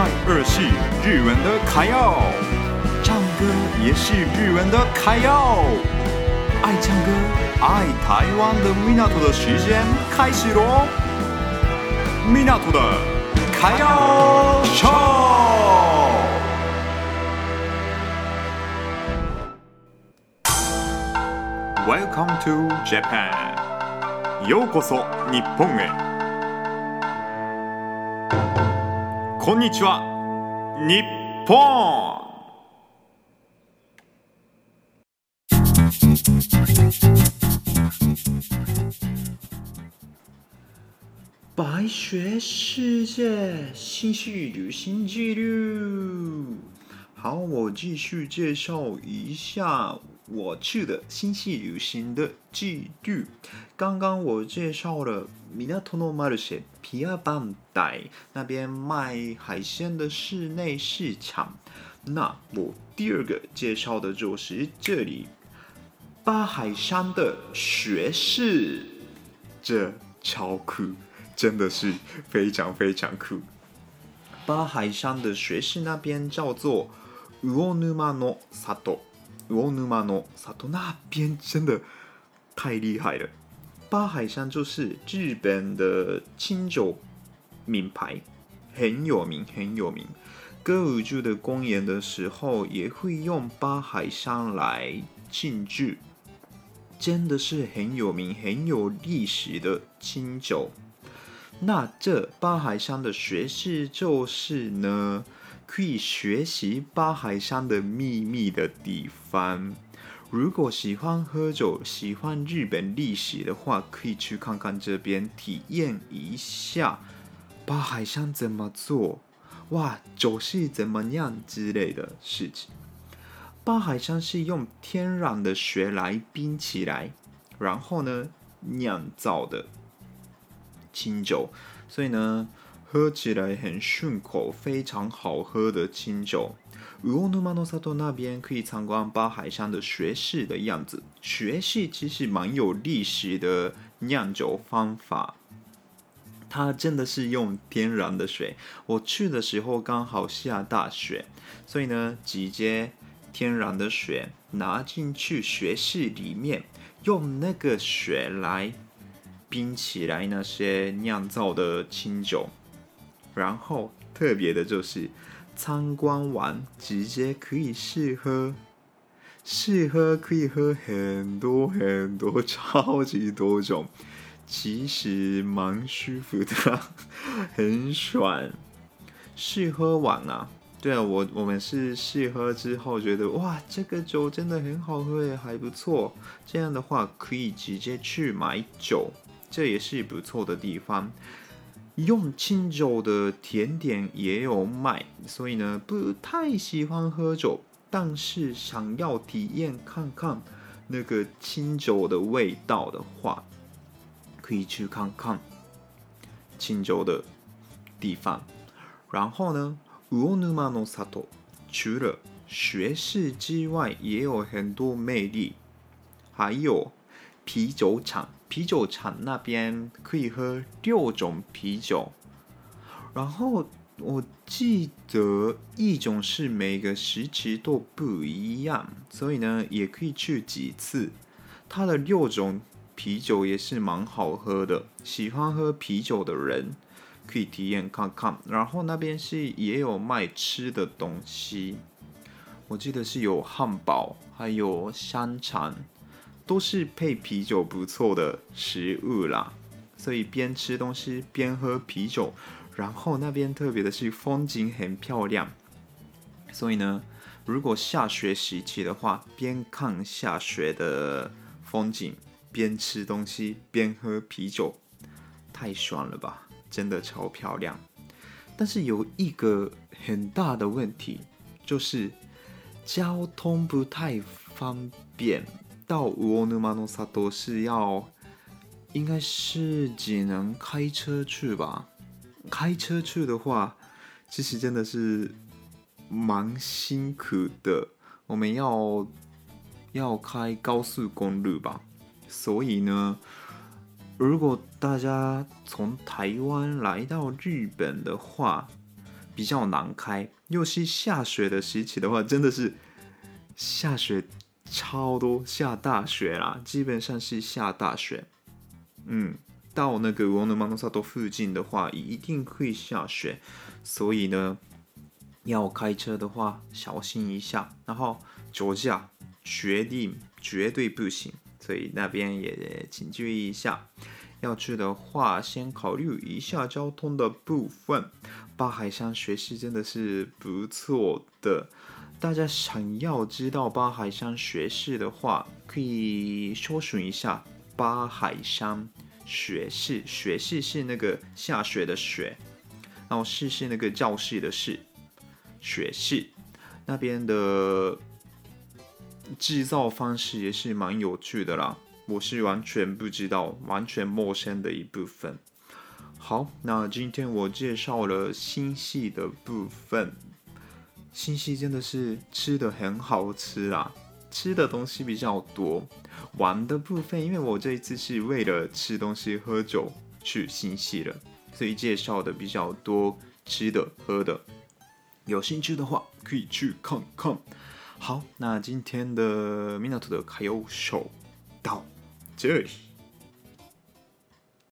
拜二是日文的卡耀，唱歌也是日文的卡耀。爱唱歌、爱台湾的米纳图的时间开始喽！米纳图的卡耀秀。Welcome to Japan，ようこそ日本へ。こんにちは，日本。白雪世界星系旅行记录。好，我继续介绍一下。我去的星系旅行的记录。刚刚我介绍了米纳托诺马ルシェピアバンダイ那边卖海鲜的室内市场。那我第二个介绍的就是这里八海山的学士，这超酷，真的是非常非常酷。八海山的学士那边叫做鱼沼の里。鱼沼の里那边真的太厉害了， 八海山就是日本的清酒名牌，很有名很有名。歌舞剧的公演的时候也会用八海山来庆祝，真的是很有名很有历史的清酒。那这八海山的学士就是呢，可以学习八海山的秘密的地方。如果喜欢喝酒、喜欢日本历史的话，可以去看看这边，体验一下八海山怎么做，哇，酒是怎么酿之类的事情。八海山是用天然的雪来冰起来，然后呢酿造的清酒，所以呢。喝起来很顺口，非常好喝的清酒。鱼沼の里那边可以参观八海山的学士的样子。学士其实蛮有历史的酿酒方法，它真的是用天然的水。我去的时候刚好下大雪，所以呢，直接天然的水拿进去学士里面，用那个雪来冰起来那些酿造的清酒。然后特别的就是参观完直接可以试喝，试喝可以喝很多很多，超级多种，其实蛮舒服的，很爽。试喝完啊，对啊，我我们是试喝之后觉得哇，这个酒真的很好喝耶，还不错。这样的话可以直接去买酒，这也是不错的地方。用清酒的甜点也有卖，所以呢，不太喜欢喝酒，但是想要体验看看那个清酒的味道的话，可以去看看清酒的地方。然后呢，鱼沼の里除了学士之外，也有很多魅力，还有啤酒厂。啤酒厂那边可以喝六种啤酒，然后我记得一种是每个时期都不一样，所以呢也可以去几次。它的六种啤酒也是蛮好喝的，喜欢喝啤酒的人可以体验看看。然后那边是也有卖吃的东西，我记得是有汉堡，还有香肠。都是配啤酒不错的食物啦，所以边吃东西边喝啤酒，然后那边特别的是风景很漂亮，所以呢，如果下雪时期的话，边看下雪的风景，边吃东西边喝啤酒，太爽了吧！真的超漂亮。但是有一个很大的问题，就是交通不太方便。到鱼沼の里是要，应该是只能开车去吧？开车去的话，其实真的是蛮辛苦的。我们要要开高速公路吧？所以呢，如果大家从台湾来到日本的话，比较难开，又是下雪的时期的话，真的是下雪超多，下大雪啦，基本上是下大雪。嗯，到那个乌ノ马ノ里附近的话，一定会下雪，所以呢，要开车的话小心一下。然后酒驾决定绝对不行，所以那边也请注意一下。要去的话，先考虑一下交通的部分。八海山学习真的是不错的，大家想要知道八海山学士的话，可以搜寻一下八海山学士。学士是那个下雪的雪，然后士是那个教室的士。学士那边的制造方式也是蛮有趣的啦。我是完全不知道，完全陌生的一部分。好，那今天我介绍了新潟的部分。新西真的是吃的很好吃啊，吃的东西比较多。玩的部分，因为我这一次是为了吃东西喝酒去新西了，所以介绍的比较多吃的喝的。有兴趣的话可以去看看。好，那今天的港的歌谣手到这里。